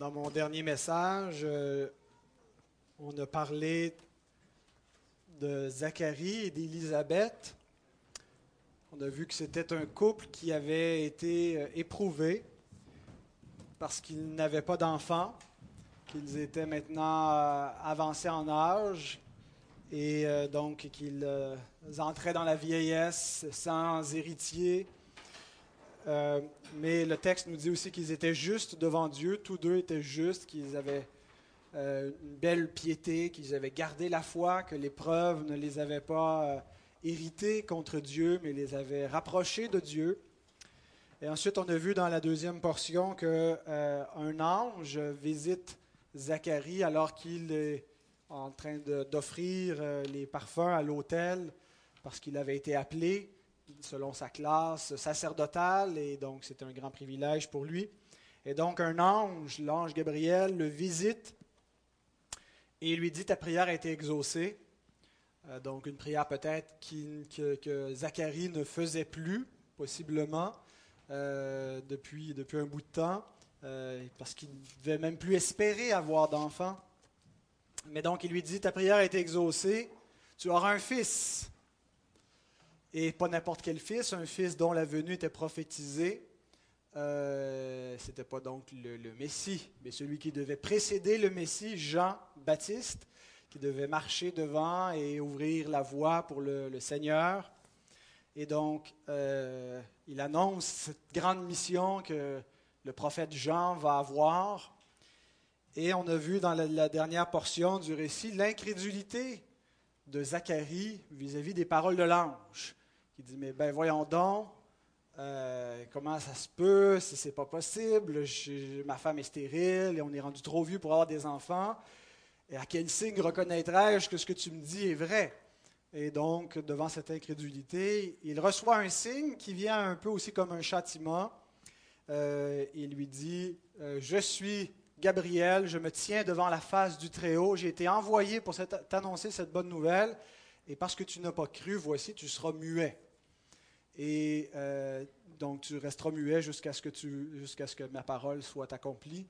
Dans mon dernier message, euh, on a parlé de Zacharie et d'Élisabeth. On a vu que c'était un couple qui avait été euh, éprouvé parce qu'ils n'avaient pas d'enfants, qu'ils étaient maintenant euh, avancés en âge et donc qu'ils entraient dans la vieillesse sans héritier euh, mais le texte nous dit aussi qu'ils étaient justes devant Dieu. Tous deux étaient justes, qu'ils avaient euh, une belle piété, qu'ils avaient gardé la foi, que l'épreuve ne les avait pas euh, hérités contre Dieu, mais les avait rapprochés de Dieu. Et ensuite, on a vu dans la deuxième portion qu'un ange visite Zacharie alors qu'il est en train d'offrir les parfums à l'autel parce qu'il avait été appelé selon sa classe sacerdotale, et donc c'est un grand privilège pour lui. Et donc un ange, l'ange Gabriel, le visite et lui dit Ta prière a été exaucée. Euh, donc une prière peut-être que, Zacharie ne faisait plus, possiblement, euh, depuis, depuis un bout de temps, euh, parce qu'il ne devait même plus espérer avoir d'enfant. Mais donc il lui dit Ta prière a été exaucée, tu auras un fils. Et pas n'importe quel fils, un fils dont la venue était prophétisée. Euh, Ce n'était pas donc le, Messie, mais celui qui devait précéder le Messie, Jean-Baptiste, qui devait marcher devant et ouvrir la voie pour le, Seigneur. Et donc, euh, il annonce cette grande mission que le prophète Jean va avoir. Et on a vu dans la dernière portion du récit l'incrédulité de Zacharie vis-à-vis des paroles de l'ange. Il dit, mais ben voyons donc, euh, comment ça se peut, si c'est pas possible, ma femme est stérile et on est rendu trop vieux pour avoir des enfants. Et à quel signe reconnaîtrais-je que ce que tu me dis est vrai? Et donc, devant cette incrédulité, il reçoit un signe qui vient un peu aussi comme un châtiment. Euh, il lui dit, euh, je suis Gabriel, je me tiens devant la face du Très-Haut, j'ai été envoyé pour t'annoncer cette bonne nouvelle, et parce que tu n'as pas cru, voici, tu seras muet. Et euh, donc, tu resteras muet jusqu'à ce, que jusqu'à ce que ma parole soit accomplie.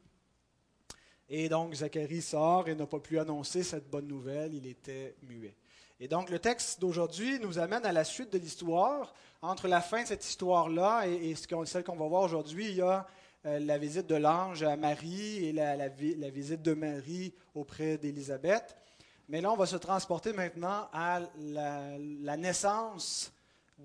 Et donc, Zacharie sort et n'a pas pu annoncer cette bonne nouvelle, il était muet. Et donc, le texte d'aujourd'hui nous amène à la suite de l'histoire. Entre la fin de cette histoire-là et, celle qu'on va voir aujourd'hui, il y a euh, la visite de l'ange à Marie et la, visite de Marie auprès d'Élisabeth. Mais là, on va se transporter maintenant à la naissance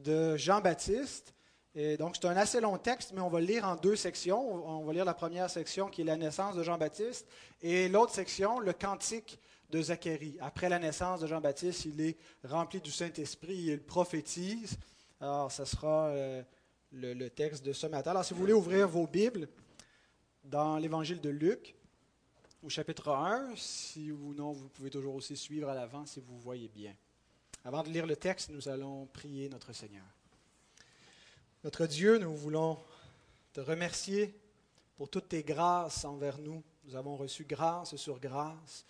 de Jean-Baptiste. Et donc, c'est un assez long texte, mais on va le lire en deux sections. On va lire la première section qui est la naissance de Jean-Baptiste et l'autre section, le cantique de Zacharie. Après la naissance de Jean-Baptiste, il est rempli du Saint-Esprit, il prophétise. Alors, ce sera euh, le, texte de ce matin. Alors, si vous voulez ouvrir vos Bibles dans l'évangile de Luc, au chapitre 1, si ou non, vous pouvez toujours aussi suivre à l'avant si vous voyez bien. Avant de lire le texte, nous allons prier notre Seigneur. Notre Dieu, nous voulons te remercier pour toutes tes grâces envers nous. Nous avons reçu grâce sur grâce.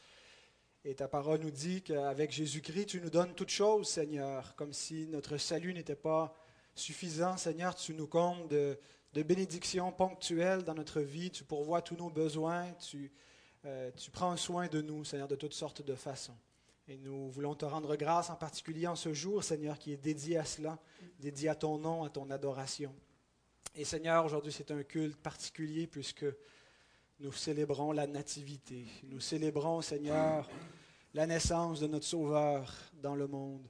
Et ta parole nous dit qu'avec Jésus-Christ, tu nous donnes toutes choses, Seigneur, comme si notre salut n'était pas suffisant. Seigneur, tu nous combles de, bénédictions ponctuelles dans notre vie. Tu pourvois tous nos besoins. Tu, euh, tu prends soin de nous, Seigneur, de toutes sortes de façons. Et nous voulons te rendre grâce en particulier en ce jour, Seigneur, qui est dédié à cela, dédié à ton nom, à ton adoration. Et Seigneur, aujourd'hui c'est un culte particulier puisque nous célébrons la nativité. Nous célébrons, Seigneur, la naissance de notre Sauveur dans le monde.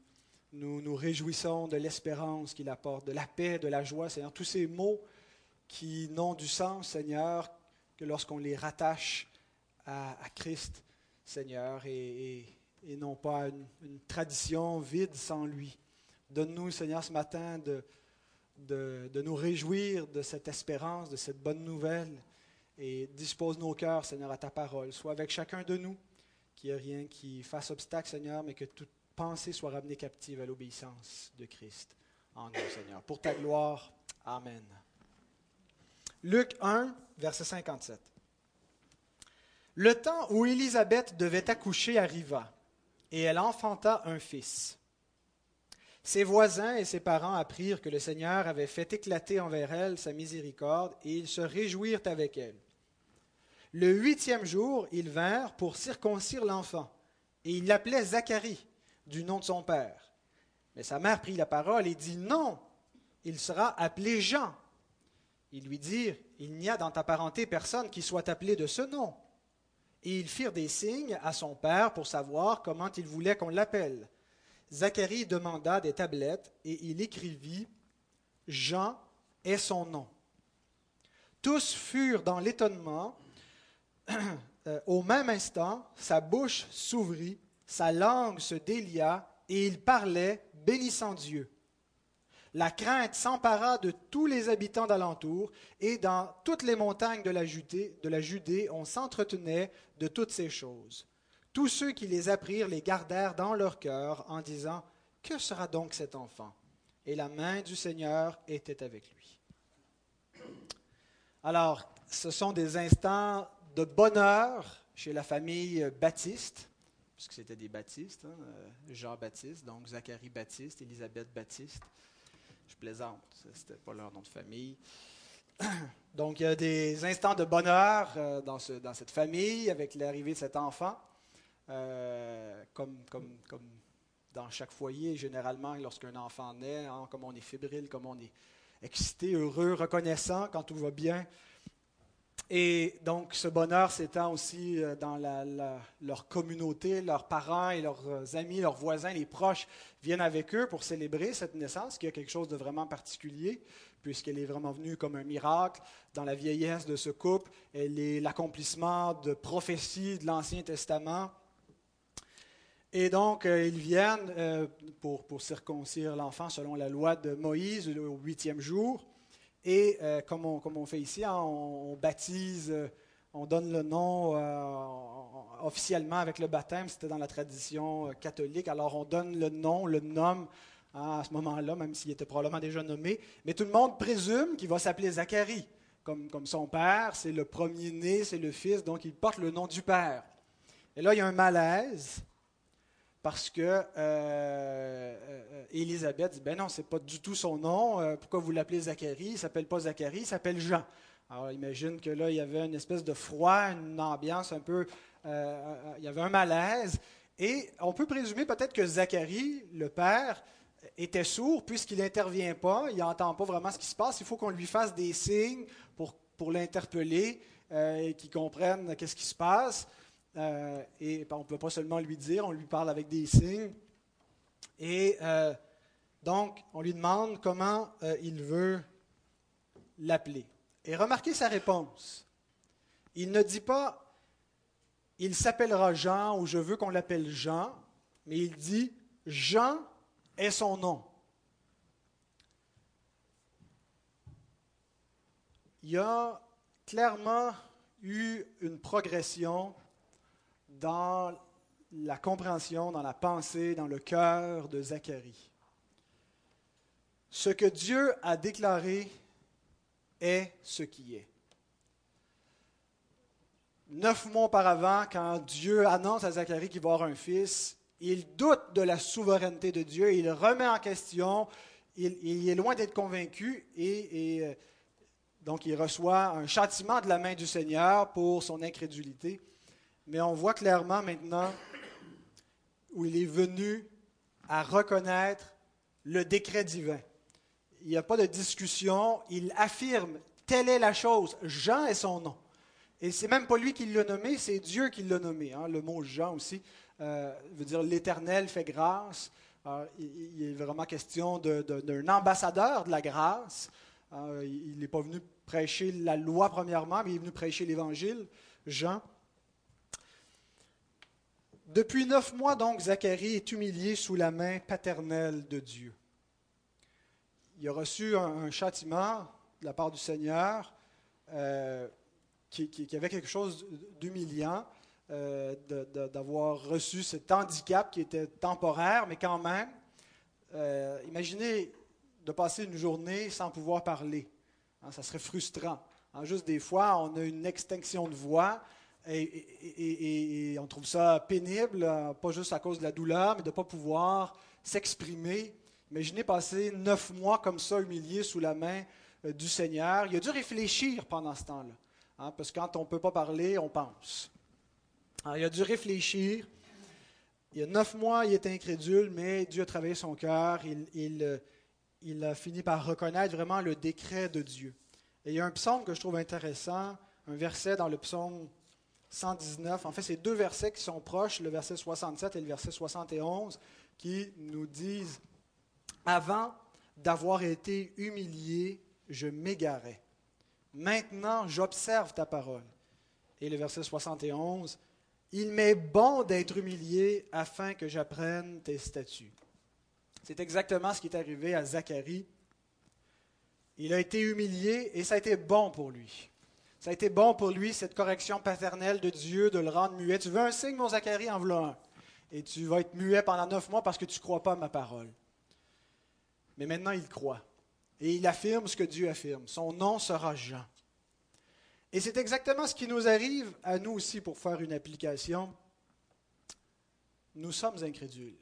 Nous nous réjouissons de l'espérance qu'il apporte, de la paix, de la joie, Seigneur. Tous ces mots qui n'ont du sens, Seigneur, que lorsqu'on les rattache à, Christ, Seigneur, non pas une, tradition vide sans lui. Donne-nous, Seigneur, ce matin de, de, nous réjouir de cette espérance, de cette bonne nouvelle, et dispose nos cœurs, Seigneur, à ta parole. Sois avec chacun de nous, qu'il n'y ait rien qui fasse obstacle, Seigneur, mais que toute pensée soit ramenée captive à l'obéissance de Christ en nous, Seigneur. Pour ta gloire, Amen. Luc 1, verset 57. Le temps où Élisabeth devait accoucher arriva et elle enfanta un fils. Ses voisins et ses parents apprirent que le Seigneur avait fait éclater envers elle sa miséricorde, et ils se réjouirent avec elle. Le huitième jour, ils vinrent pour circoncire l'enfant, et ils l'appelaient Zacharie, du nom de son père. Mais sa mère prit la parole et dit, Non, il sera appelé Jean. Ils lui dirent, Il n'y a dans ta parenté personne qui soit appelé de ce nom. Et ils firent des signes à son père pour savoir comment il voulait qu'on l'appelle. Zacharie demanda des tablettes et il écrivit Jean est son nom. Tous furent dans l'étonnement Euh, au même instant, sa bouche s'ouvrit, sa langue se délia, et il parlait, bénissant Dieu. La crainte s'empara de tous les habitants d'alentour, et dans toutes les montagnes de la Judée, de la Judée on s'entretenait de toutes ces choses. Tous ceux qui les apprirent les gardèrent dans leur cœur en disant Que sera donc cet enfant? Et la main du Seigneur était avec lui. Alors, ce sont des instants de bonheur chez la famille Baptiste, puisque c'était des baptistes, hein, euh, Jean-Baptiste, donc Zacharie Baptiste, Élisabeth Baptiste. Je plaisante, ce n'était pas leur nom de famille. Donc, il y a des instants de bonheur euh, dans, ce, dans cette famille avec l'arrivée de cet enfant. Euh, comme, comme, comme dans chaque foyer, généralement, lorsqu'un enfant naît, hein, comme on est fébrile, comme on est excité, heureux, reconnaissant quand tout va bien, et donc, ce bonheur s'étend aussi euh, dans leur communauté, leurs parents et leurs euh, amis, leurs voisins, les proches viennent avec eux pour célébrer cette naissance, qui est quelque chose de vraiment particulier, puisqu'elle est vraiment venue comme un miracle dans la vieillesse de ce couple. Elle est l'accomplissement de prophéties de l'Ancien Testament. Et donc, euh, ils viennent pour, pour circoncire l'enfant selon la loi de Moïse au huitième jour. Et euh, comme, on, fait ici, hein, on, baptise, euh, on donne le nom euh, officiellement avec le baptême, c'était dans la tradition catholique. Alors on donne le nom, le nomme hein, à ce moment-là, même s'il était probablement déjà nommé. Mais tout le monde présume qu'il va s'appeler Zacharie, comme, comme son père, c'est le premier-né, c'est le fils, donc il porte le nom du père. Et là, il y a un malaise parce que euh, euh, Élisabeth dit Ben non, c'est pas du tout son nom. Euh, pourquoi vous l'appelez Zacharie? Il ne s'appelle pas Zacharie, il s'appelle Jean. Alors imagine que là, il y avait une espèce de froid, une ambiance un peu. il y avait un malaise. Et on peut présumer peut-être que Zacharie, le père, était sourd puisqu'il n'intervient pas, il n'entend pas vraiment ce qui se passe. Il faut qu'on lui fasse des signes pour, pour l'interpeller et qu'il comprenne qu'est-ce qui se passe. Euh, et on ne peut pas seulement lui dire, on lui parle avec des signes. Et euh, donc, on lui demande comment euh, il veut l'appeler. Et remarquez sa réponse. Il ne dit pas il s'appellera Jean ou je veux qu'on l'appelle Jean, mais il dit Jean est son nom. Il y a clairement eu une progression dans la compréhension, dans la pensée, dans le cœur de Zacharie. Ce que Dieu a déclaré est ce qui est. Neuf mois auparavant, quand Dieu annonce à Zacharie qu'il va avoir un fils, il doute de la souveraineté de Dieu, il remet en question, il, est loin d'être convaincu et, euh, donc il reçoit un châtiment de la main du Seigneur pour son incrédulité. Mais on voit clairement maintenant où il est venu à reconnaître le décret divin. Il n'y a pas de discussion, il affirme, telle est la chose, Jean est son nom. Et c'est même pas lui qui l'a nommé, c'est Dieu qui l'a nommé. Hein. Le mot Jean aussi euh, veut dire l'Éternel fait grâce. il, est vraiment question d'un ambassadeur de la grâce. il n'est pas venu prêcher la loi premièrement, mais il est venu prêcher l'Évangile, Jean. Depuis neuf mois, donc, Zacharie est humilié sous la main paternelle de Dieu. Il a reçu un, châtiment de la part du Seigneur euh, qui, avait quelque chose d'humiliant, euh, d'avoir reçu cet handicap qui était temporaire, mais quand même, euh, imaginez de passer une journée sans pouvoir parler. Hein, ça serait frustrant. Hein, juste des fois, on a une extinction de voix, et, on trouve ça pénible, euh, pas juste à cause de la douleur, mais de ne pas pouvoir s'exprimer. Imaginez passer neuf mois comme ça, humilié sous la main euh, du Seigneur. Il a dû réfléchir pendant ce temps-là. Hein, parce que quand on ne peut pas parler, on pense. Alors, il a dû réfléchir. Il y a neuf mois, il était incrédule, mais Dieu a travaillé son cœur. Il, il, a fini par reconnaître vraiment le décret de Dieu. Et il y a un psaume que je trouve intéressant, un verset dans le psaume 119. En fait, c'est deux versets qui sont proches, le verset 67 et le verset 71, qui nous disent Avant d'avoir été humilié, je m'égarais. Maintenant, j'observe ta parole. Et le verset 71, Il m'est bon d'être humilié afin que j'apprenne tes statuts. C'est exactement ce qui est arrivé à Zacharie. Il a été humilié et ça a été bon pour lui. Ça a été bon pour lui, cette correction paternelle de Dieu, de le rendre muet. Tu veux un signe, mon Zacharie, en un. Et tu vas être muet pendant neuf mois parce que tu ne crois pas à ma parole. Mais maintenant, il croit. Et il affirme ce que Dieu affirme. Son nom sera Jean. Et c'est exactement ce qui nous arrive à nous aussi pour faire une application. Nous sommes incrédules.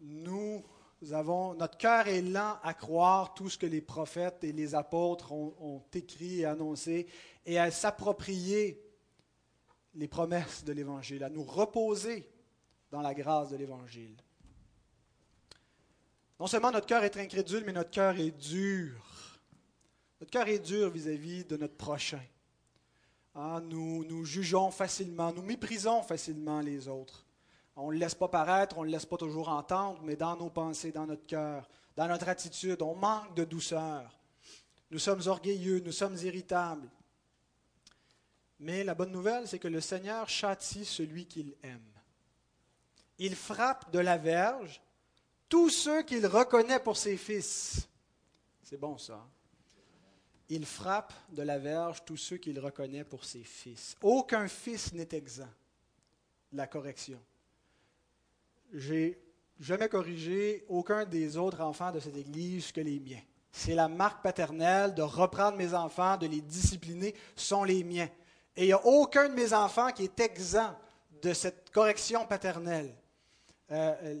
Nous avons, notre cœur est lent à croire tout ce que les prophètes et les apôtres ont, écrit et annoncé et à s'approprier les promesses de l'Évangile, à nous reposer dans la grâce de l'Évangile. Non seulement notre cœur est incrédule, mais notre cœur est dur. Notre cœur est dur vis-à-vis de notre prochain. Ah, nous, nous jugeons facilement, nous méprisons facilement les autres. On ne le laisse pas paraître, on ne le laisse pas toujours entendre, mais dans nos pensées, dans notre cœur, dans notre attitude, on manque de douceur. Nous sommes orgueilleux, nous sommes irritables. Mais la bonne nouvelle, c'est que le Seigneur châtie celui qu'il aime. Il frappe de la verge tous ceux qu'il reconnaît pour ses fils. C'est bon ça. Il frappe de la verge tous ceux qu'il reconnaît pour ses fils. Aucun fils n'est exempt de la correction. J'ai jamais corrigé aucun des autres enfants de cette Église que les miens. C'est la marque paternelle de reprendre mes enfants, de les discipliner, sont les miens. Et il n'y a aucun de mes enfants qui est exempt de cette correction paternelle. Euh,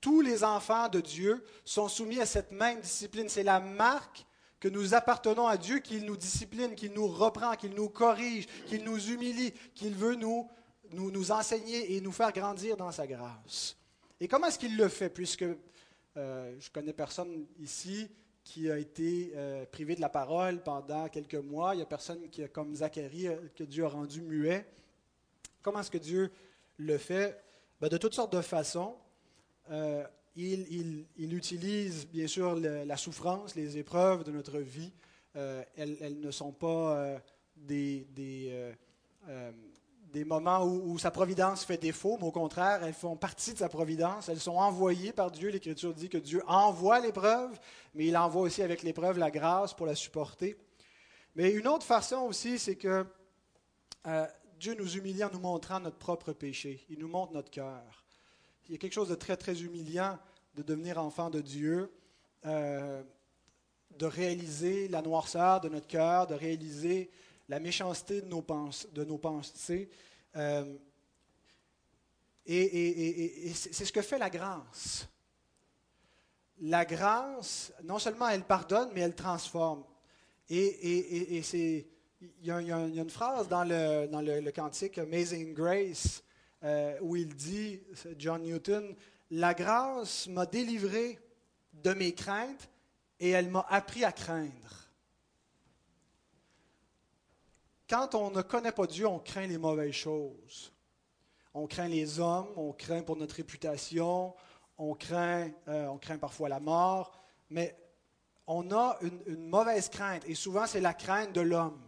tous les enfants de Dieu sont soumis à cette même discipline. C'est la marque que nous appartenons à Dieu, qu'il nous discipline, qu'il nous reprend, qu'il nous corrige, qu'il nous humilie, qu'il veut nous, nous, nous, enseigner et nous faire grandir dans sa grâce. Et comment est-ce qu'il le fait Puisque euh, je connais personne ici qui a été euh, privé de la parole pendant quelques mois. Il n'y a personne qui, comme Zacharie, que Dieu a rendu muet. Comment est-ce que Dieu le fait? Ben, de toutes sortes de façons. Euh, il, utilise bien sûr la souffrance, les épreuves de notre vie. Euh, elles, ne sont pas euh, des, des, moments où, sa providence fait défaut, mais au contraire, elles font partie de sa providence. Elles sont envoyées par Dieu. L'Écriture dit que Dieu envoie l'épreuve, mais il envoie aussi avec l'épreuve la grâce pour la supporter. Mais une autre façon aussi, c'est que Dieu nous humilie en nous montrant notre propre péché. Il nous montre notre cœur. Il y a quelque chose de très, très humiliant de devenir enfant de Dieu, euh, de réaliser la noirceur de notre cœur, de réaliser la méchanceté de nos, pensées. De nos pensées. Euh, et, c'est ce que fait la grâce. La grâce, non seulement elle pardonne, mais elle transforme. Et, c'est il y, a, une phrase dans le, dans le, cantique Amazing Grace euh, où il dit, John Newton, La grâce m'a délivré de mes craintes et elle m'a appris à craindre. Quand on ne connaît pas Dieu, on craint les mauvaises choses. On craint les hommes, on craint pour notre réputation, on craint, euh, on craint parfois la mort, mais on a une mauvaise crainte, et souvent c'est la crainte de l'homme.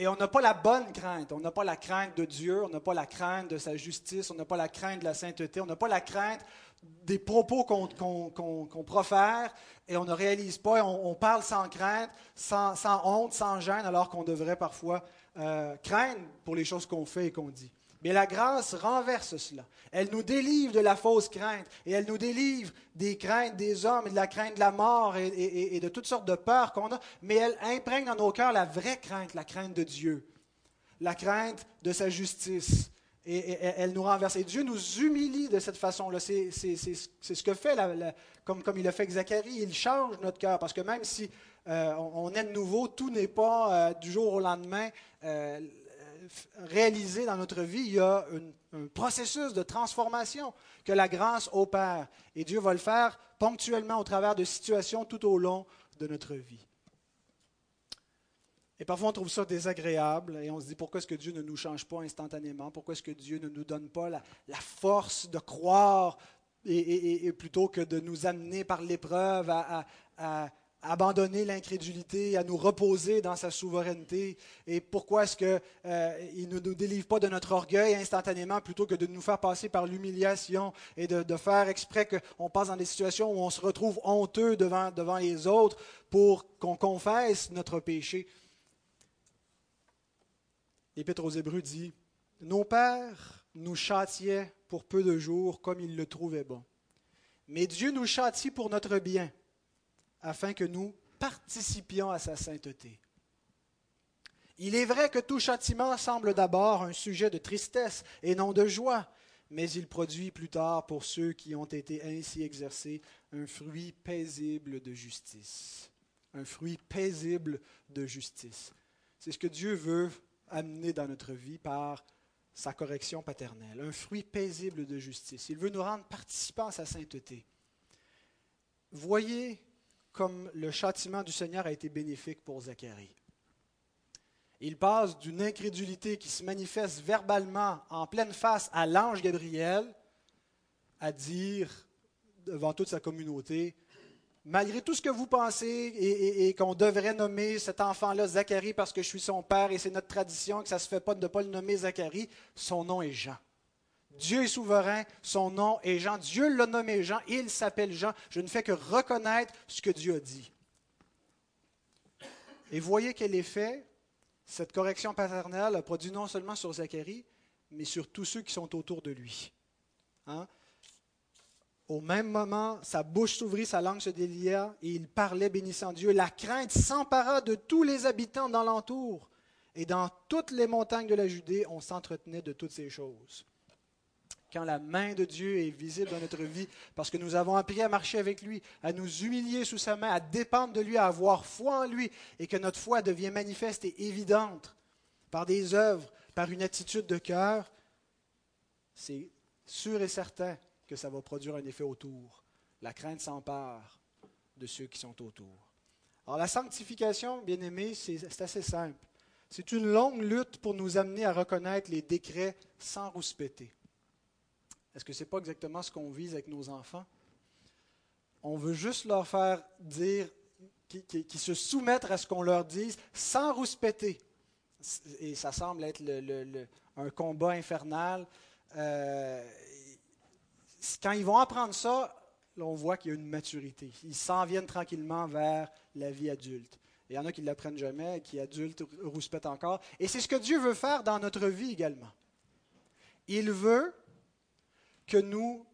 Et on n'a pas la bonne crainte. On n'a pas la crainte de Dieu, on n'a pas la crainte de sa justice, on n'a pas la crainte de la sainteté, on n'a pas la crainte des propos qu'on profère et on ne réalise pas, on, parle sans crainte, sans, honte, sans gêne, alors qu'on devrait parfois euh, craindre pour les choses qu'on fait et qu'on dit. Mais la grâce renverse cela. Elle nous délivre de la fausse crainte et elle nous délivre des craintes des hommes et de la crainte de la mort et, de toutes sortes de peurs qu'on a, mais elle imprègne dans nos cœurs la vraie crainte, la crainte de Dieu, la crainte de sa justice. Et, elle nous renverse. Et Dieu nous humilie de cette façon-là. C'est ce que fait, comme, comme il a fait avec Zacharie, il change notre cœur. Parce que même si euh, on, est de nouveau, tout n'est pas euh, du jour au lendemain euh, réalisé dans notre vie. Il y a un processus de transformation que la grâce opère. Et Dieu va le faire ponctuellement au travers de situations tout au long de notre vie. Et parfois, on trouve ça désagréable et on se dit pourquoi est-ce que Dieu ne nous change pas instantanément? Pourquoi est-ce que Dieu ne nous donne pas la, force de croire et, plutôt que de nous amener par l'épreuve à, abandonner l'incrédulité, à nous reposer dans sa souveraineté? Et pourquoi est-ce qu'il euh, ne nous délivre pas de notre orgueil instantanément plutôt que de nous faire passer par l'humiliation et de, faire exprès qu'on passe dans des situations où on se retrouve honteux devant, devant les autres pour qu'on confesse notre péché? L'Épître aux Hébreux dit Nos pères nous châtiaient pour peu de jours comme ils le trouvaient bon. Mais Dieu nous châtie pour notre bien, afin que nous participions à sa sainteté. Il est vrai que tout châtiment semble d'abord un sujet de tristesse et non de joie, mais il produit plus tard pour ceux qui ont été ainsi exercés un fruit paisible de justice. Un fruit paisible de justice. C'est ce que Dieu veut amené dans notre vie par sa correction paternelle, un fruit paisible de justice. Il veut nous rendre participants à sa sainteté. Voyez comme le châtiment du Seigneur a été bénéfique pour Zacharie. Il passe d'une incrédulité qui se manifeste verbalement en pleine face à l'ange Gabriel à dire devant toute sa communauté, malgré tout ce que vous pensez et, qu'on devrait nommer cet enfant-là Zacharie parce que je suis son père et c'est notre tradition que ça ne se fait pas de ne pas le nommer Zacharie, son nom est Jean. Dieu est souverain, son nom est Jean. Dieu l'a nommé Jean, il s'appelle Jean. Je ne fais que reconnaître ce que Dieu a dit. Et voyez quel effet cette correction paternelle a produit non seulement sur Zacharie, mais sur tous ceux qui sont autour de lui. Hein? Au même moment, sa bouche s'ouvrit, sa langue se délia, et il parlait bénissant Dieu. La crainte s'empara de tous les habitants d'Alentour, et dans toutes les montagnes de la Judée, on s'entretenait de toutes ces choses. Quand la main de Dieu est visible dans notre vie, parce que nous avons appris à marcher avec lui, à nous humilier sous sa main, à dépendre de lui, à avoir foi en lui, et que notre foi devient manifeste et évidente par des œuvres, par une attitude de cœur, c'est sûr et certain que ça va produire un effet autour. La crainte s'empare de ceux qui sont autour. Alors la sanctification, bien aimé, c'est assez simple. C'est une longue lutte pour nous amener à reconnaître les décrets sans rouspéter. Est-ce que ce n'est pas exactement ce qu'on vise avec nos enfants? On veut juste leur faire dire, qu'ils se soumettent à ce qu'on leur dise sans rouspéter. Et ça semble être un combat infernal. Euh, quand ils vont apprendre ça, on voit qu'il y a une maturité. Ils s'en viennent tranquillement vers la vie adulte. il y en a qui ne l'apprennent jamais, qui adultes rouspètent encore. Et c'est ce que Dieu veut faire dans notre vie également. Il veut que nous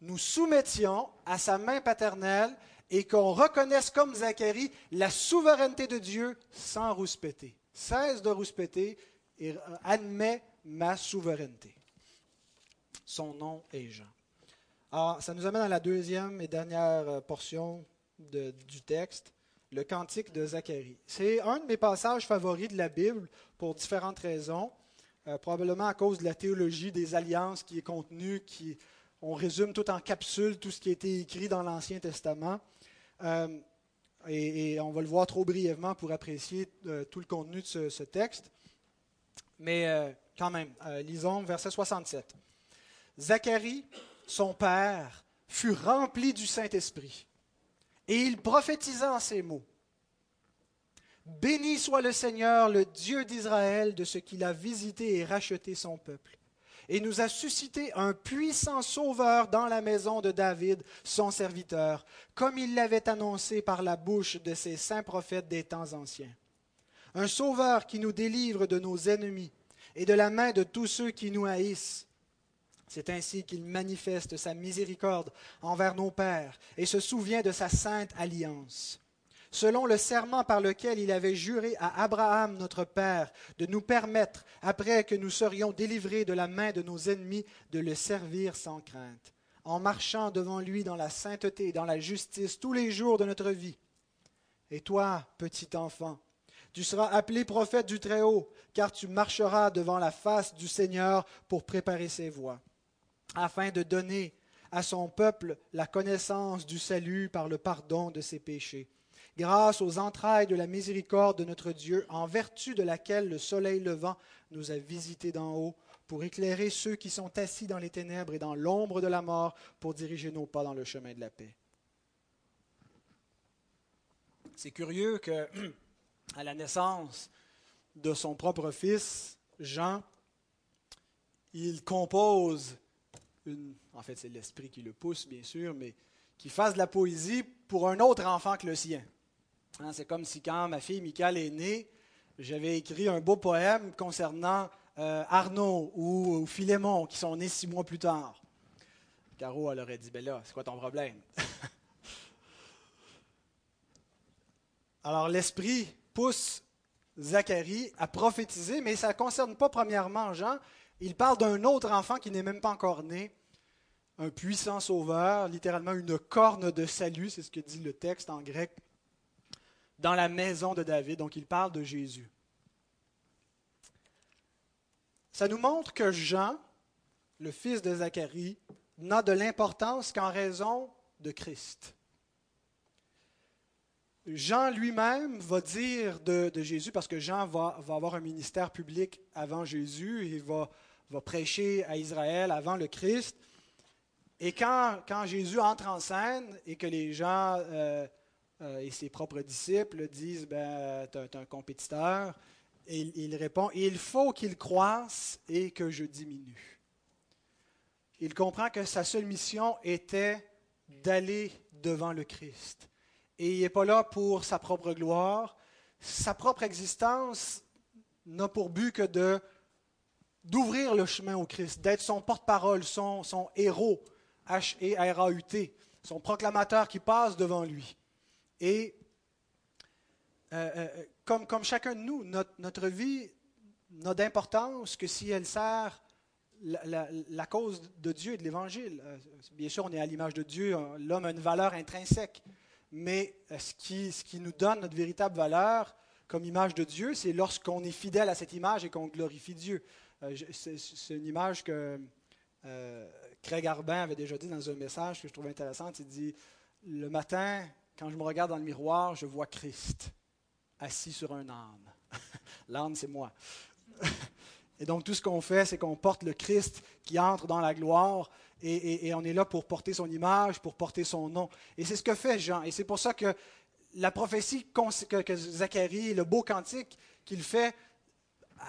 nous soumettions à sa main paternelle et qu'on reconnaisse comme Zacharie la souveraineté de Dieu sans rouspéter. Cesse de rouspéter et admet ma souveraineté. Son nom est Jean. Alors, ça nous amène à la deuxième et dernière euh, portion du texte, le cantique de Zacharie. C'est un de mes passages favoris de la Bible pour différentes raisons, euh, probablement à cause de la théologie des alliances qui est contenue, qui on résume tout en capsule tout ce qui a été écrit dans l'Ancien Testament. Euh, et, on va le voir trop brièvement pour apprécier tout le contenu de ce, ce texte. Mais quand même, lisons verset 67. Zacharie son père, fut rempli du Saint-Esprit. Et il prophétisa en ces mots. Béni soit le Seigneur, le Dieu d'Israël, de ce qu'il a visité et racheté son peuple, et nous a suscité un puissant sauveur dans la maison de David, son serviteur, comme il l'avait annoncé par la bouche de ses saints prophètes des temps anciens. Un sauveur qui nous délivre de nos ennemis et de la main de tous ceux qui nous haïssent c'est ainsi qu'il manifeste sa miséricorde envers nos pères et se souvient de sa sainte alliance. Selon le serment par lequel il avait juré à Abraham notre Père de nous permettre, après que nous serions délivrés de la main de nos ennemis, de le servir sans crainte, en marchant devant lui dans la sainteté et dans la justice tous les jours de notre vie. Et toi, petit enfant, tu seras appelé prophète du Très-Haut, car tu marcheras devant la face du Seigneur pour préparer ses voies, afin de donner à son peuple la connaissance du salut par le pardon de ses péchés, grâce aux entrailles de la miséricorde de notre Dieu, en vertu de laquelle le soleil levant nous a visités d'en haut, pour éclairer ceux qui sont assis dans les ténèbres et dans l'ombre de la mort, pour diriger nos pas dans le chemin de la paix. C'est curieux que à la naissance de son propre fils, Jean, il compose, en fait c'est l'esprit qui le pousse bien sûr, mais qui fasse de la poésie pour un autre enfant que le sien. Hein, c'est comme si quand ma fille Michael est née, j'avais écrit un beau poème concernant euh, Arnaud ou, ou, Philémon qui sont nés six mois plus tard. Caro, elle aurait dit, ben là, c'est quoi ton problème? Alors l'Esprit pousse Zacharie à prophétiser, mais ça ne concerne pas premièrement Jean. Il parle d'un autre enfant qui n'est même pas encore né, un puissant sauveur, littéralement une corne de salut, c'est ce que dit le texte en grec, dans la maison de David. Donc il parle de Jésus. Ça nous montre que Jean, le fils de Zacharie, n'a de l'importance qu'en raison de Christ. Jean lui-même va dire de, Jésus, parce que Jean va, avoir un ministère public avant Jésus, il va, prêcher à Israël avant le Christ. Et quand, Jésus entre en scène et que les gens euh, euh, et ses propres disciples disent ben, Tu es un compétiteur, et il répond Il faut qu'il croisse et que je diminue. Il comprend que sa seule mission était d'aller devant le Christ et il n'est pas là pour sa propre gloire. Sa propre existence n'a pour but que de d'ouvrir le chemin au Christ, d'être son porte-parole, son, son héros, H-E-R-A-U-T, son proclamateur qui passe devant lui. Et euh, euh, comme, comme chacun de nous, notre, notre vie n'a d'importance que si elle sert la, cause de Dieu et de l'Évangile. Euh, bien sûr, on est à l'image de Dieu, l'homme a une valeur intrinsèque mais euh, ce qui, nous donne notre véritable valeur comme image de Dieu, c'est lorsqu'on est fidèle à cette image et qu'on glorifie Dieu. Euh, c'est une image que euh, Craig Arbin avait déjà dit dans un message que je trouve intéressant. Il dit Le matin, quand je me regarde dans le miroir, je vois Christ assis sur un âne. L'âne, c'est moi. Et donc, tout ce qu'on fait, c'est qu'on porte le Christ qui entre dans la gloire et, on est là pour porter son image, pour porter son nom. Et c'est ce que fait Jean. Et c'est pour ça que la prophétie que, que Zacharie, le beau cantique qu'il fait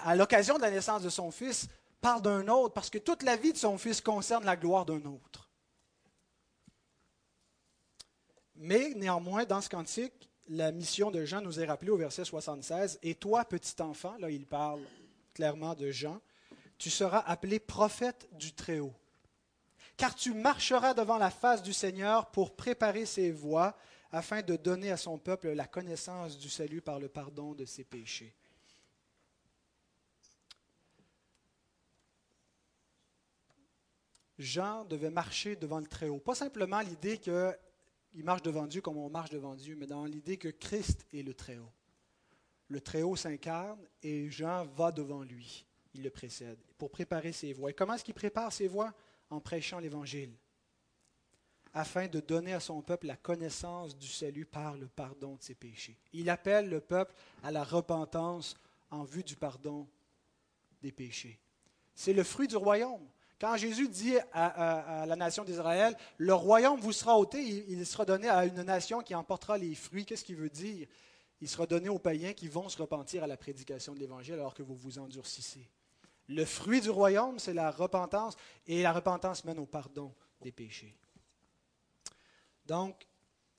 à l'occasion de la naissance de son fils, parle d'un autre, parce que toute la vie de son fils concerne la gloire d'un autre. Mais néanmoins, dans ce cantique, la mission de Jean nous est rappelée au verset 76. Et toi, petit enfant, là il parle clairement de Jean, tu seras appelé prophète du Très-Haut car tu marcheras devant la face du Seigneur pour préparer ses voies, afin de donner à son peuple la connaissance du salut par le pardon de ses péchés. Jean devait marcher devant le Très-Haut. Pas simplement l'idée qu'il marche devant Dieu comme on marche devant Dieu, mais dans l'idée que Christ est le Très-Haut. Le Très-Haut s'incarne et Jean va devant lui. Il le précède pour préparer ses voies. Et comment est-ce qu'il prépare ses voies? En prêchant l'Évangile, afin de donner à son peuple la connaissance du salut par le pardon de ses péchés. Il appelle le peuple à la repentance en vue du pardon des péchés. C'est le fruit du royaume. Quand Jésus dit à, la nation d'Israël, le royaume vous sera ôté, il, il, sera donné à une nation qui emportera les fruits. Qu'est-ce qu'il veut dire? Il sera donné aux païens qui vont se repentir à la prédication de l'Évangile alors que vous vous endurcissez. Le fruit du royaume, c'est la repentance, et la repentance mène au pardon des péchés. Donc,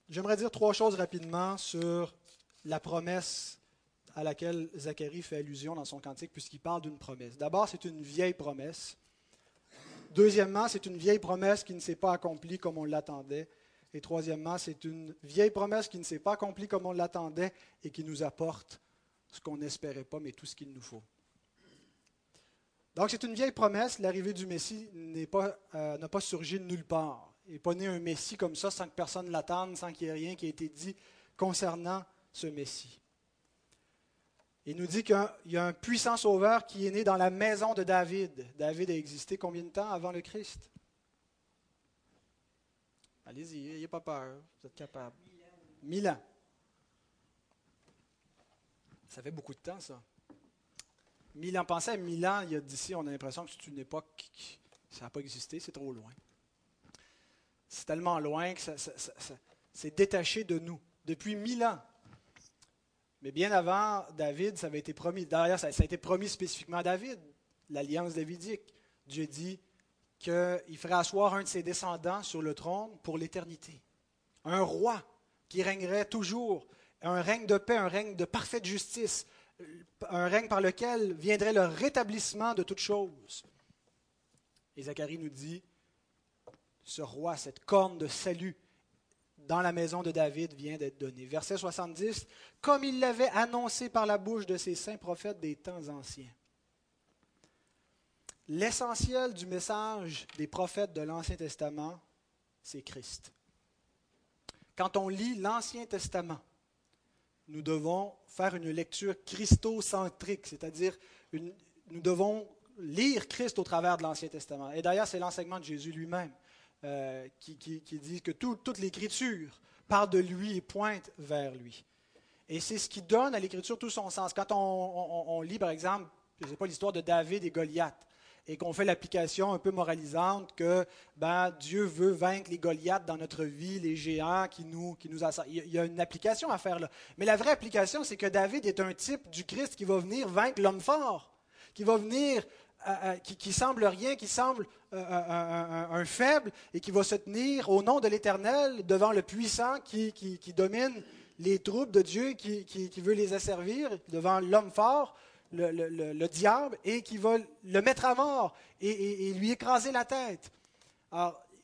j'aimerais dire trois choses rapidement sur la promesse à laquelle Zacharie fait allusion dans son cantique, puisqu'il parle d'une promesse. D'abord, c'est une vieille promesse. Deuxièmement, c'est une vieille promesse qui ne s'est pas accomplie comme on l'attendait. Et troisièmement, c'est une vieille promesse qui ne s'est pas accomplie comme on l'attendait et qui nous apporte ce qu'on n'espérait pas, mais tout ce qu'il nous faut. Donc c'est une vieille promesse, l'arrivée du Messie euh, n'a pas, surgi de nulle part. Il n'est pas né un Messie comme ça sans que personne l'attende, sans qu'il y ait rien qui ait été dit concernant ce Messie. Il nous dit qu'il y a un puissant sauveur qui est né dans la maison de David. David a existé combien de temps avant le Christ? Allez-y, n'ayez pas peur, vous êtes capable. Mille ans. Ça fait beaucoup de temps, ça. Mille ans. Pensez à mille ans, il y a d'ici, on a l'impression que c'est une époque qui n'a pas existé, c'est trop loin. C'est tellement loin que ça, c'est détaché de nous depuis mille ans. Mais bien avant David, ça avait été promis. D'ailleurs, ça, ça, a été promis spécifiquement à David, l'alliance davidique. Dieu dit qu'il ferait asseoir un de ses descendants sur le trône pour l'éternité. Un roi qui régnerait toujours, un règne de paix, un règne de parfaite justice, un règne par lequel viendrait le rétablissement de toutes choses. Et Zacharie nous dit, ce roi, cette corne de salut dans la maison de David vient d'être donnée. Verset 70, comme il l'avait annoncé par la bouche de ses saints prophètes des temps anciens. L'essentiel du message des prophètes de l'Ancien Testament, c'est Christ. Quand on lit l'Ancien Testament, nous devons faire une lecture christocentrique, c'est-à-dire nous devons lire Christ au travers de l'Ancien Testament. Et d'ailleurs, c'est l'enseignement de Jésus lui-même euh, qui, dit que toute l'Écriture parle de lui et pointe vers lui. Et c'est ce qui donne à l'Écriture tout son sens. Quand on, lit, par exemple, je sais pas, l'histoire de David et Goliath, et qu'on fait l'application un peu moralisante que ben, Dieu veut vaincre les Goliaths dans notre vie, les géants qui nous, qui nous Il y a une application à faire là. Mais la vraie application, c'est que David est un type du Christ qui va venir vaincre l'homme fort, qui va venir qui, semble rien, qui semble euh, un, faible et qui va se tenir au nom de l'Éternel devant le puissant qui, domine les troupes de Dieu, qui, veut les asservir, devant l'homme fort, le, diable, et qui va le mettre à mort et, lui écraser la tête.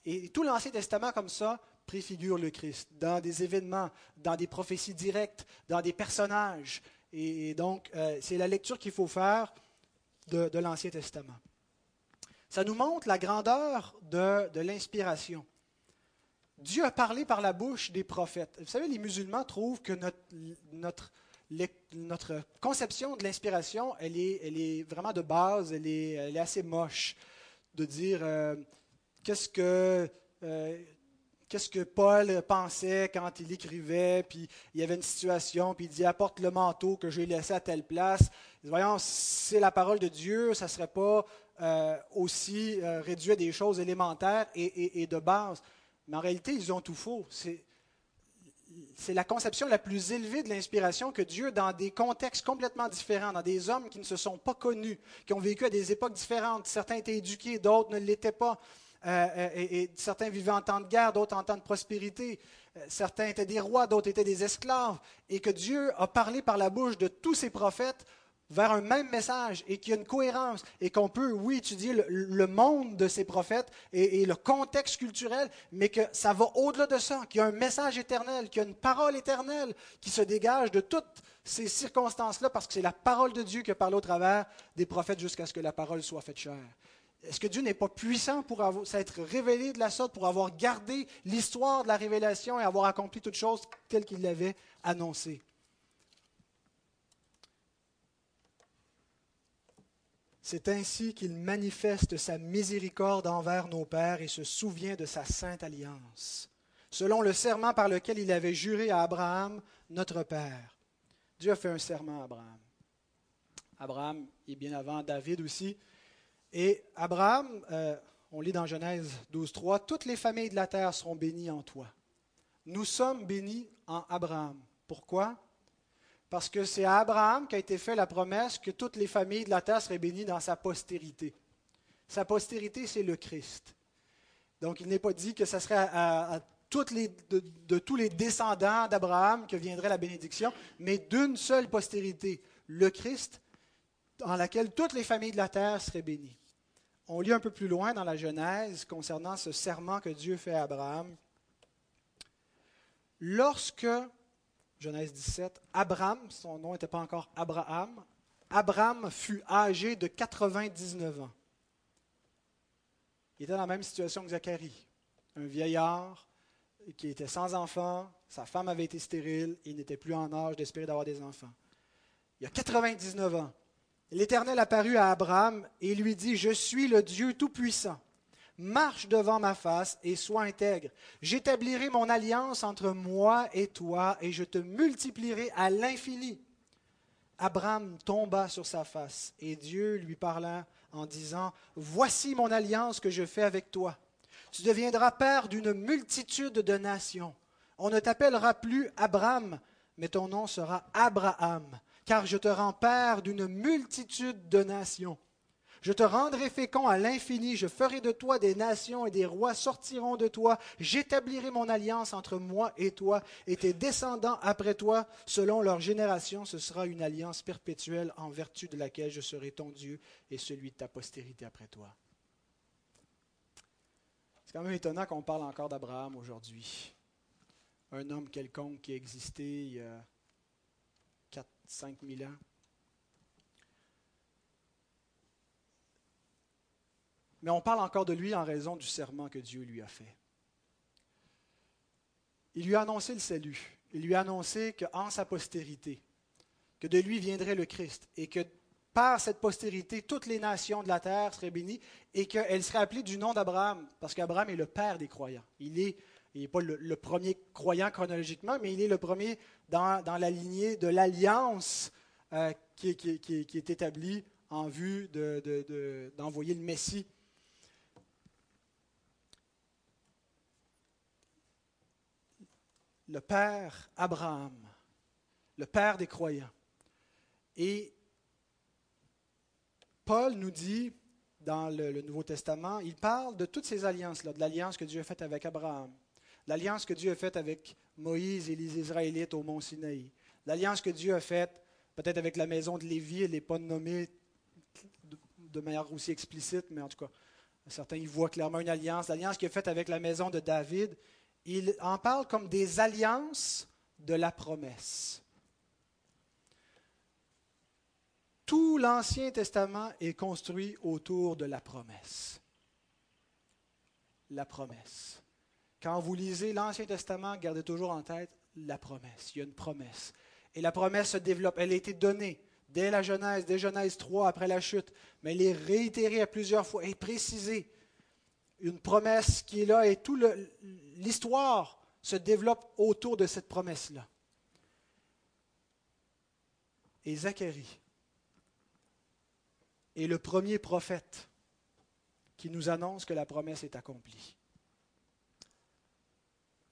et tout l'Ancien Testament comme ça préfigure le Christ dans des événements, dans des prophéties directes, dans des personnages. Et, donc, euh, c'est la lecture qu'il faut faire de, l'Ancien Testament. Ça nous montre la grandeur de, l'inspiration. Dieu a parlé par la bouche des prophètes. Vous savez, les musulmans trouvent que notre, notre conception de l'inspiration, elle est, vraiment de base, elle est, assez moche. De dire euh, qu'est-ce que euh, qu'est-ce que Paul pensait quand il écrivait, puis il y avait une situation, puis il dit apporte le manteau que j'ai laissé à telle place. Voyons, c'est la parole de Dieu, ça ne serait pas euh, aussi euh, réduit à des choses élémentaires et, de base. Mais en réalité, ils ont tout faux. C'est, c'est la conception la plus élevée de l'inspiration que Dieu, dans des contextes complètement différents, dans des hommes qui ne se sont pas connus, qui ont vécu à des époques différentes, certains étaient éduqués, d'autres ne l'étaient pas, euh, euh, et, certains vivaient en temps de guerre, d'autres en temps de prospérité. Euh, certains étaient des rois, d'autres étaient des esclaves. Et que Dieu a parlé par la bouche de tous ces prophètes vers un même message et qu'il y a une cohérence et qu'on peut, oui, étudier le, monde de ces prophètes et, le contexte culturel, mais que ça va au-delà de ça, qu'il y a un message éternel, qu'il y a une parole éternelle qui se dégage de toutes ces circonstances-là parce que c'est la parole de Dieu qui parle au travers des prophètes jusqu'à ce que la parole soit faite chair. Est-ce que Dieu n'est pas puissant pour s'être révélé de la sorte, pour avoir gardé l'histoire de la révélation et avoir accompli toutes choses telles qu'il l'avait annoncé? C'est ainsi qu'il manifeste sa miséricorde envers nos pères et se souvient de sa sainte alliance, selon le serment par lequel il avait juré à Abraham, notre père. Dieu a fait un serment à Abraham. Abraham est bien avant David aussi. Et Abraham, euh, on lit dans Genèse 12.3, toutes les familles de la terre seront bénies en toi. Nous sommes bénis en Abraham. Pourquoi? Parce que c'est à Abraham qu'a été fait la promesse que toutes les familles de la terre seraient bénies dans sa postérité. Sa postérité, c'est le Christ. Donc il n'est pas dit que ce serait de tous les descendants d'Abraham que viendrait la bénédiction, mais d'une seule postérité, le Christ, dans laquelle toutes les familles de la terre seraient bénies on lit un peu plus loin dans la Genèse concernant ce serment que Dieu fait à Abraham. Lorsque, Genèse 17, Abraham, son nom n'était pas encore Abraham, Abraham fut âgé de 99 ans. Il était dans la même situation que Zacharie, un vieillard, qui était sans enfant, sa femme avait été stérile, il n'était plus en âge d'espérer d'avoir des enfants. Il y a 99 ans, l'Éternel apparut à Abraham et lui dit, Je suis le Dieu Tout-Puissant. Marche devant ma face et sois intègre. J'établirai mon alliance entre moi et toi et je te multiplierai à l'infini. Abraham tomba sur sa face et Dieu lui parla en disant, Voici mon alliance que je fais avec toi. Tu deviendras père d'une multitude de nations. On ne t'appellera plus Abraham, mais ton nom sera Abraham, car je te rends père d'une multitude de nations. Je te rendrai fécond à l'infini, je ferai de toi des nations et des rois sortiront de toi, j'établirai mon alliance entre moi et toi et tes descendants après toi, selon leur génération, ce sera une alliance perpétuelle en vertu de laquelle je serai ton Dieu et celui de ta postérité après toi. C'est quand même étonnant qu'on parle encore d'Abraham aujourd'hui. Un homme quelconque qui a existé il y a 4 5 000 ans. Mais on parle encore de lui en raison du serment que Dieu lui a fait. Il lui a annoncé le salut. Il lui a annoncé qu'en sa postérité, que de lui viendrait le Christ et que par cette postérité, toutes les nations de la terre seraient bénies et qu'elles seraient appelées du nom d'Abraham, parce qu'Abraham est le père des croyants. Il n'est il pas le, premier croyant chronologiquement, mais il est le premier dans, la lignée de l'alliance euh, qui, est établie en vue d'envoyer le Messie le Père Abraham, le Père des croyants. Et Paul nous dit dans le, Nouveau Testament, il parle de toutes ces alliances-là, de l'alliance que Dieu a faite avec Abraham, l'alliance que Dieu a faite avec Moïse et les Israélites au mont Sinaï, l'alliance que Dieu a faite peut-être avec la maison de Lévi, elle n'est pas nommée de manière aussi explicite, mais en tout cas, certains y voient clairement une alliance, l'alliance qu'il a faite avec la maison de David, il en parle comme des alliances de la promesse. Tout l'Ancien Testament est construit autour de la promesse. La promesse. Quand vous lisez l'Ancien Testament, gardez toujours en tête la promesse. Il y a une promesse. Et la promesse se développe. Elle a été donnée dès la Genèse, dès Genèse 3, après la chute, mais elle est réitérée à plusieurs fois et précisée une promesse qui est là et toute l'histoire se développe autour de cette promesse-là. Et Zacharie est le premier prophète qui nous annonce que la promesse est accomplie.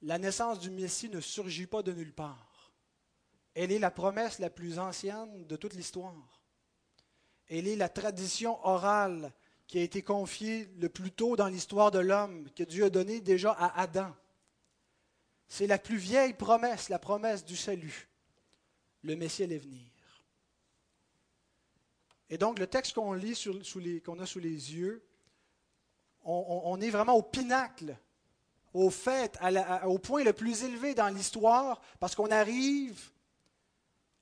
La naissance du Messie ne surgit pas de nulle part. Elle est la promesse la plus ancienne de toute l'histoire. Elle est la tradition orale qui a été confié le plus tôt dans l'histoire de l'homme, que Dieu a donné déjà à Adam. C'est la plus vieille promesse, la promesse du salut. Le Messie allait venir. Et donc, le texte qu'on lit, qu'on a sous les yeux, on, est vraiment au pinacle, au fait, au point le plus élevé dans l'histoire, parce qu'on arrive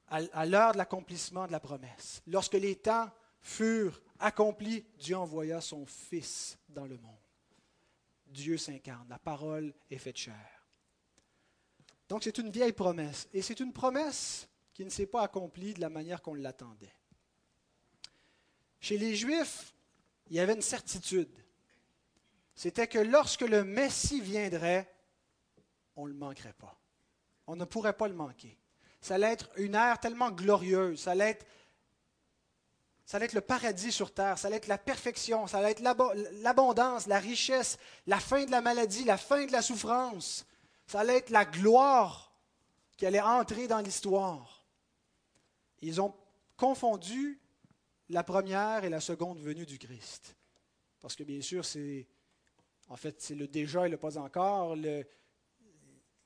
à l'heure de l'accomplissement de la promesse. Lorsque les temps furent accompli, Dieu envoya son Fils dans le monde. Dieu s'incarne, la parole est faite chair. Donc c'est une vieille promesse, et c'est une promesse qui ne s'est pas accomplie de la manière qu'on l'attendait. Chez les Juifs, il y avait une certitude. C'était que lorsque le Messie viendrait, on ne le manquerait pas. On ne pourrait pas le manquer. Ça allait être une ère tellement glorieuse, ça allait être ça allait être le paradis sur terre, ça allait être la perfection, ça allait être l'abondance, la richesse, la fin de la maladie, la fin de la souffrance. Ça allait être la gloire qui allait entrer dans l'histoire. Ils ont confondu la première et la seconde venue du Christ. Parce que bien sûr, c'est en fait c'est le déjà et le pas encore.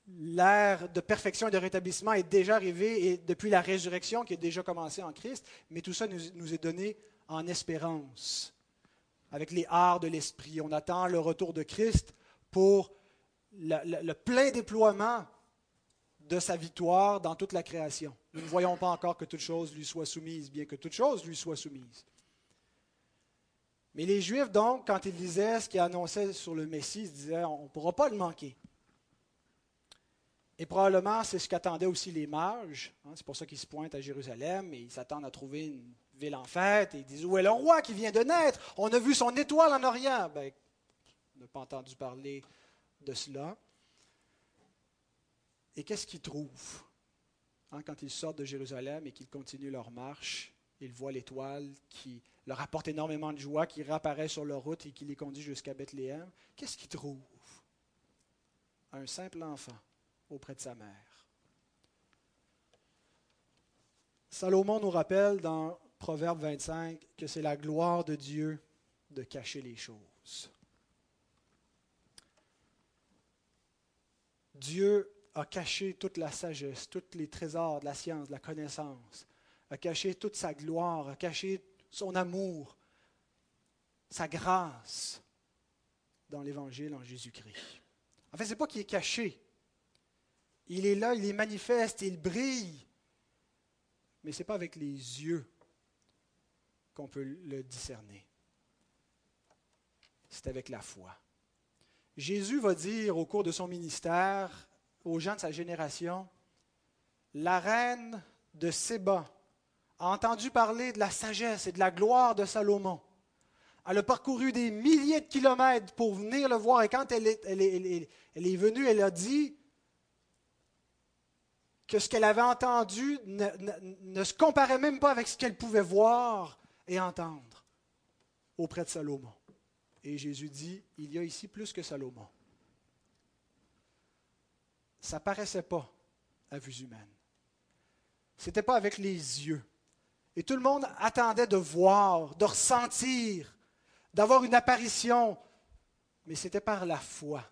L'ère de perfection et de rétablissement est déjà arrivée et depuis la résurrection qui est déjà commencée en Christ, mais tout ça nous, est donné en espérance, avec les arts de l'esprit. On attend le retour de Christ pour le, plein déploiement de sa victoire dans toute la création. Nous ne voyons pas encore que toute chose lui soit soumise, bien que toute chose lui soit soumise. Mais les Juifs, donc, quand ils lisaient ce qui annonçait sur le Messie, ils disaient, on ne pourra pas le manquer. Et probablement, c'est ce qu'attendaient aussi les mages. Hein. c'est pour ça qu'ils se pointent à Jérusalem et ils s'attendent à trouver une ville en fête. Et ils disent Où est le roi qui vient de naître? On a vu son étoile en Orient. Ben, on n'a pas entendu parler de cela. Et qu'est-ce qu'ils trouvent hein, quand ils sortent de Jérusalem et qu'ils continuent leur marche? Ils voient l'étoile qui leur apporte énormément de joie, qui réapparaît sur leur route et qui les conduit jusqu'à Bethléem. Qu'est-ce qu'ils trouvent? Un simple enfant auprès de sa mère. Salomon nous rappelle dans Proverbe 25 que c'est la gloire de Dieu de cacher les choses. Dieu a caché toute la sagesse, tous les trésors de la science, de la connaissance, a caché toute sa gloire, a caché son amour, sa grâce dans l'Évangile en Jésus-Christ. En fait, ce n'est pas qu'il est caché. Il est là, il est manifeste, il brille. Mais ce n'est pas avec les yeux qu'on peut le discerner. C'est avec la foi. Jésus va dire au cours de son ministère aux gens de sa génération, la reine de Séba a entendu parler de la sagesse et de la gloire de Salomon. Elle a parcouru des milliers de kilomètres pour venir le voir et quand elle est, elle est, venue, elle a dit que ce qu'elle avait entendu ne, se comparait même pas avec ce qu'elle pouvait voir et entendre auprès de Salomon. Et Jésus dit, il y a ici plus que Salomon ça ne paraissait pas à vue humaine. Ce n'était pas avec les yeux. Et tout le monde attendait de voir, de ressentir, d'avoir une apparition, mais c'était par la foi.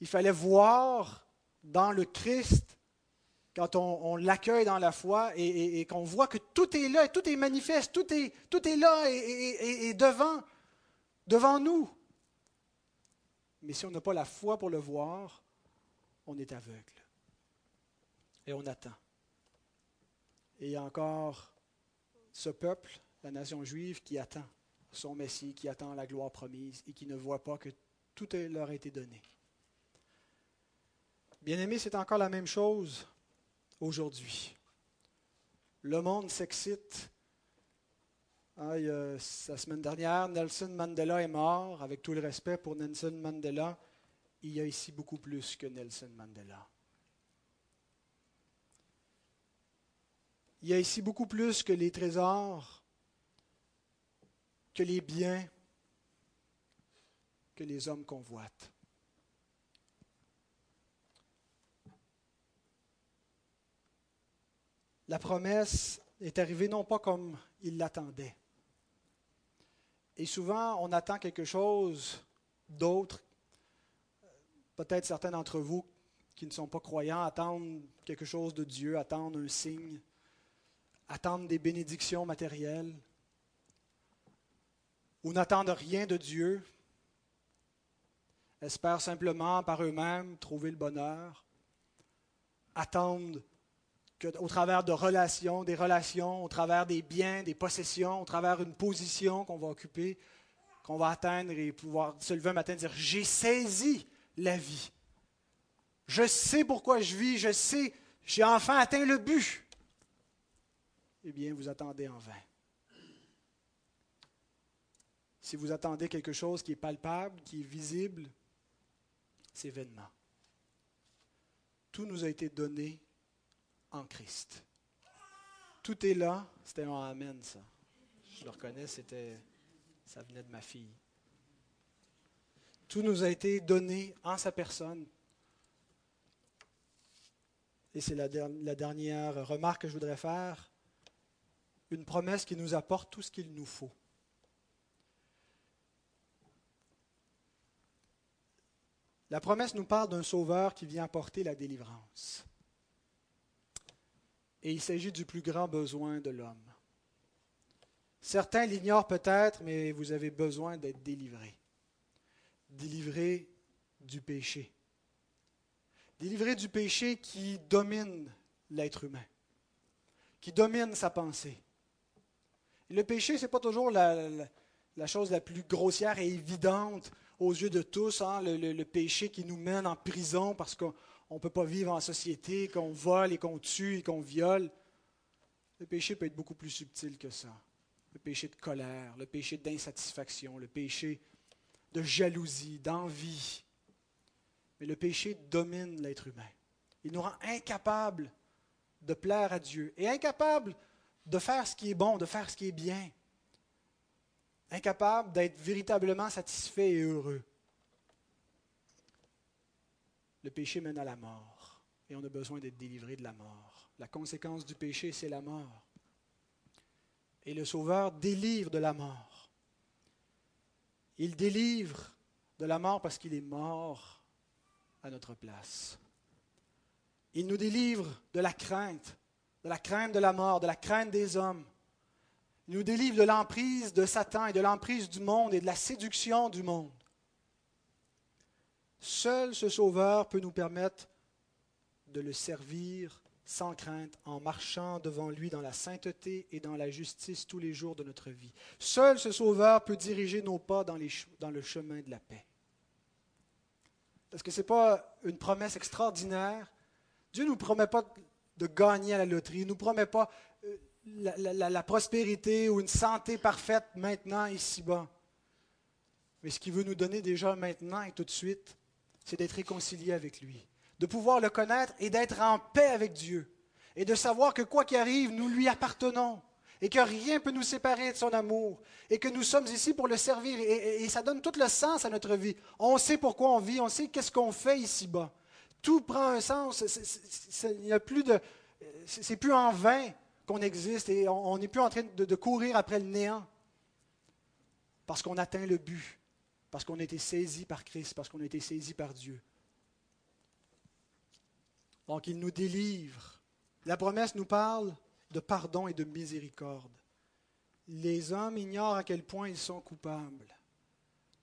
Il fallait voir dans le Christ, quand on, l'accueille dans la foi et, qu'on voit que tout est là, tout est manifeste, tout est, tout est là et, et devant, devant nous. Mais si on n'a pas la foi pour le voir, on est aveugle. Et on attend. Et encore ce peuple, la nation juive, qui attend son Messie, qui attend la gloire promise et qui ne voit pas que tout leur a été donné. Bien-aimé, c'est encore la même chose aujourd'hui. Le monde s'excite. Ah, la semaine dernière, Nelson Mandela est mort, avec tout le respect pour Nelson Mandela il y a ici beaucoup plus que Nelson Mandela. Il y a ici beaucoup plus que les trésors, que les biens, que les hommes convoitent. La promesse est arrivée non pas comme il l'attendait. Et souvent, on attend quelque chose d'autre Peut-être certains d'entre vous qui ne sont pas croyants attendent quelque chose de Dieu, attendent un signe, attendent des bénédictions matérielles, ou n'attendent rien de Dieu, espèrent simplement par eux-mêmes trouver le bonheur, attendent qu'au travers de relations, des relations, au travers des biens, des possessions, au travers d'une position qu'on va occuper, qu'on va atteindre et pouvoir se lever un matin et dire J'ai saisi la vie. Je sais pourquoi je vis, je sais, j'ai enfin atteint le but. Eh bien, vous attendez en vain. Si vous attendez quelque chose qui est palpable, qui est visible, c'est vainement. Tout nous a été donné en Christ. Tout est là. C'était un Amen, ça. Je le reconnais, c'était, ça venait de ma fille. Tout nous a été donné en sa personne. Et c'est la, dernière remarque que je voudrais faire. Une promesse qui nous apporte tout ce qu'il nous faut. La promesse nous parle d'un sauveur qui vient apporter la délivrance. Et il s'agit du plus grand besoin de l'homme. Certains l'ignorent peut-être, mais vous avez besoin d'être délivré délivré du péché. Délivré du péché qui domine l'être humain, qui domine sa pensée. le péché, ce n'est pas toujours la, chose la plus grossière et évidente aux yeux de tous, hein, le, péché qui nous mène en prison parce qu'on on ne peut pas vivre en société, qu'on vole et qu'on tue et qu'on viole. Le péché peut être beaucoup plus subtil que ça. Le péché de colère, le péché d'insatisfaction, le péché de jalousie, d'envie. Mais le péché domine l'être humain. Il nous rend incapables de plaire à Dieu et incapables de faire ce qui est bon, de faire ce qui est bien. Incapables d'être véritablement satisfaits et heureux. Le péché mène à la mort et on a besoin d'être délivré de la mort. La conséquence du péché, c'est la mort. Et le Sauveur délivre de la mort. Il délivre de la mort parce qu'il est mort à notre place. Il nous délivre de la crainte, de la crainte de la mort, de la crainte des hommes. Il nous délivre de l'emprise de Satan et de l'emprise du monde et de la séduction du monde. Seul ce Sauveur peut nous permettre de le servir sans crainte, en marchant devant lui dans la sainteté et dans la justice tous les jours de notre vie. Seul ce Sauveur peut diriger nos pas dans, le chemin de la paix. Est-ce que ce n'est pas une promesse extraordinaire? Dieu ne nous promet pas de gagner à la loterie, il ne nous promet pas euh, la, la prospérité ou une santé parfaite maintenant, ici-bas. Mais ce qu'il veut nous donner déjà maintenant et tout de suite, c'est d'être réconcilié avec lui de pouvoir le connaître et d'être en paix avec Dieu. Et de savoir que quoi qu'il arrive, nous lui appartenons. Et que rien ne peut nous séparer de son amour. Et que nous sommes ici pour le servir. Et, ça donne tout le sens à notre vie. On sait pourquoi on vit, on sait qu'est-ce qu'on fait ici-bas. Tout prend un sens. Il n'y a plus de. C'est plus en vain qu'on existe et on n'est plus en train de, de courir après le néant. Parce qu'on atteint le but. Parce qu'on a été saisi par Christ. Parce qu'on a été saisi par Dieu. Donc il nous délivre. La promesse nous parle de pardon et de miséricorde. Les hommes ignorent à quel point ils sont coupables.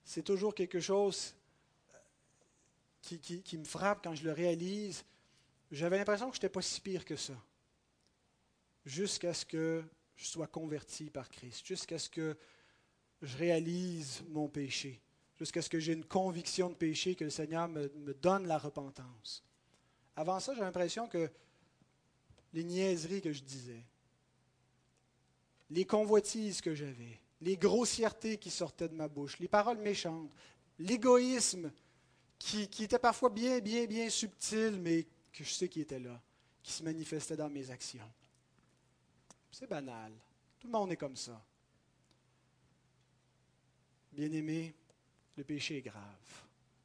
C'est toujours quelque chose euh, qui, me frappe quand je le réalise. J'avais l'impression que je n'étais pas si pire que ça. Jusqu'à ce que je sois converti par Christ, jusqu'à ce que je réalise mon péché, jusqu'à ce que j'ai une conviction de péché, que le Seigneur me donne la repentance. Avant ça, j'ai l'impression que les niaiseries que je disais, les convoitises que j'avais, les grossièretés qui sortaient de ma bouche, les paroles méchantes, l'égoïsme qui, qui, était parfois bien, bien, bien subtil, mais que je sais qui était là, qui se manifestait dans mes actions. C'est banal. Tout le monde est comme ça. Bien-aimé, le péché est grave.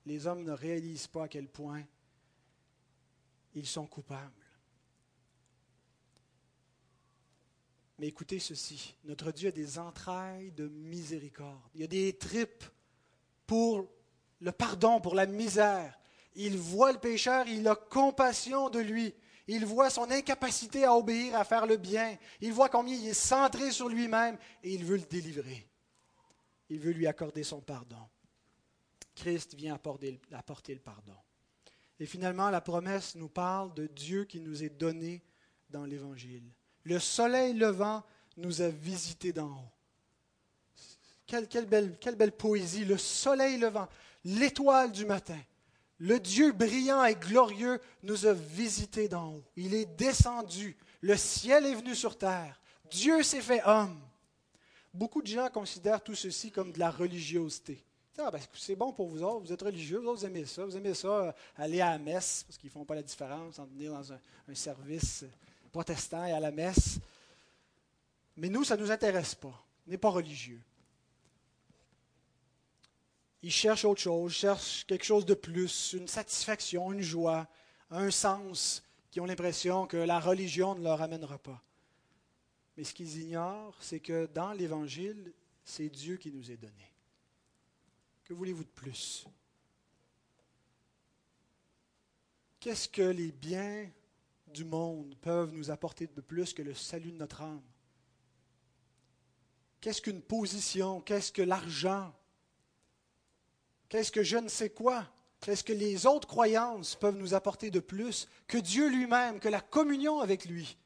Les hommes ne réalisent pas à quel point ils sont coupables. Mais écoutez ceci, notre Dieu a des entrailles de miséricorde. Il a des tripes pour le pardon, pour la misère. Il voit le pécheur, il a compassion de lui. Il voit son incapacité à obéir, à faire le bien. Il voit combien il est centré sur lui-même et il veut le délivrer. Il veut lui accorder son pardon. Christ vient apporter, le pardon. Et finalement, la promesse nous parle de Dieu qui nous est donné dans l'Évangile. Le soleil levant nous a visités d'en haut. Quelle belle poésie. Le soleil levant, l'étoile du matin. Le Dieu brillant et glorieux nous a visités d'en haut. Il est descendu. Le ciel est venu sur terre. Dieu s'est fait homme. Beaucoup de gens considèrent tout ceci comme de la religiosité. Ah, ben, c'est bon pour vous autres, vous êtes religieux, vous, vous aimez ça, vous aimez ça, euh, aller à la messe, parce qu'ils ne font pas la différence entre venir dans un, service protestant et à la messe. Mais nous, ça ne nous intéresse pas. On n'est pas religieux. Ils cherchent autre chose, ils cherchent quelque chose de plus, une satisfaction, une joie, un sens, qui ont l'impression que la religion ne leur amènera pas. Mais ce qu'ils ignorent, c'est que dans l'Évangile, c'est Dieu qui nous est donné. Que voulez-vous de plus? Qu'est-ce que les biens du monde peuvent nous apporter de plus que le salut de notre âme? Qu'est-ce qu'une position? Qu'est-ce que l'argent? Qu'est-ce que je ne sais quoi? Qu'est-ce que les autres croyances peuvent nous apporter de plus que Dieu lui-même, que la communion avec lui,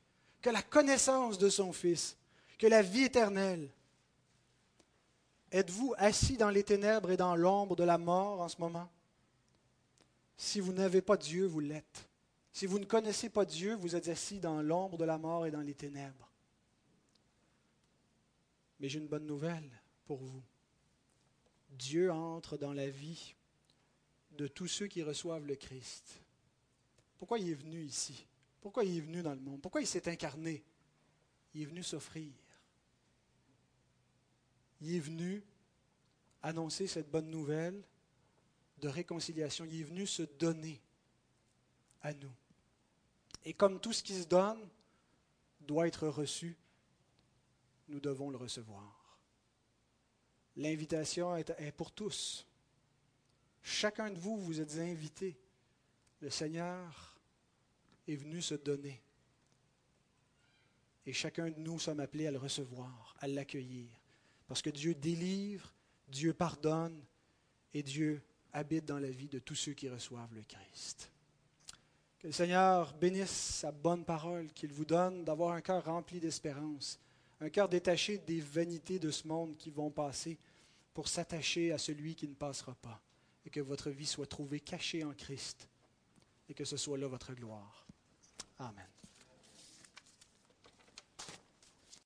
que la connaissance de son Fils, que la vie éternelle? Êtes-vous assis dans les ténèbres et dans l'ombre de la mort en ce moment? Si vous n'avez pas Dieu, vous l'êtes. Si vous ne connaissez pas Dieu, vous êtes assis dans l'ombre de la mort et dans les ténèbres. Mais j'ai une bonne nouvelle pour vous. Dieu entre dans la vie de tous ceux qui reçoivent le Christ. Pourquoi il est venu ici? Pourquoi il est venu dans le monde? Pourquoi il s'est incarné? Il est venu s'offrir. Il est venu annoncer cette bonne nouvelle de réconciliation. Il est venu se donner à nous. Et comme tout ce qui se donne doit être reçu, nous devons le recevoir. L'invitation est pour tous. Chacun de vous, vous êtes invités. Le Seigneur est venu se donner. Et chacun de nous sommes appelés à le recevoir, à l'accueillir. Parce que Dieu délivre, Dieu pardonne et Dieu habite dans la vie de tous ceux qui reçoivent le Christ. Que le Seigneur bénisse sa bonne parole, qu'il vous donne d'avoir un cœur rempli d'espérance, un cœur détaché des vanités de ce monde qui vont passer pour s'attacher à celui qui ne passera pas, et que votre vie soit trouvée cachée en Christ, et que ce soit là votre gloire. Amen.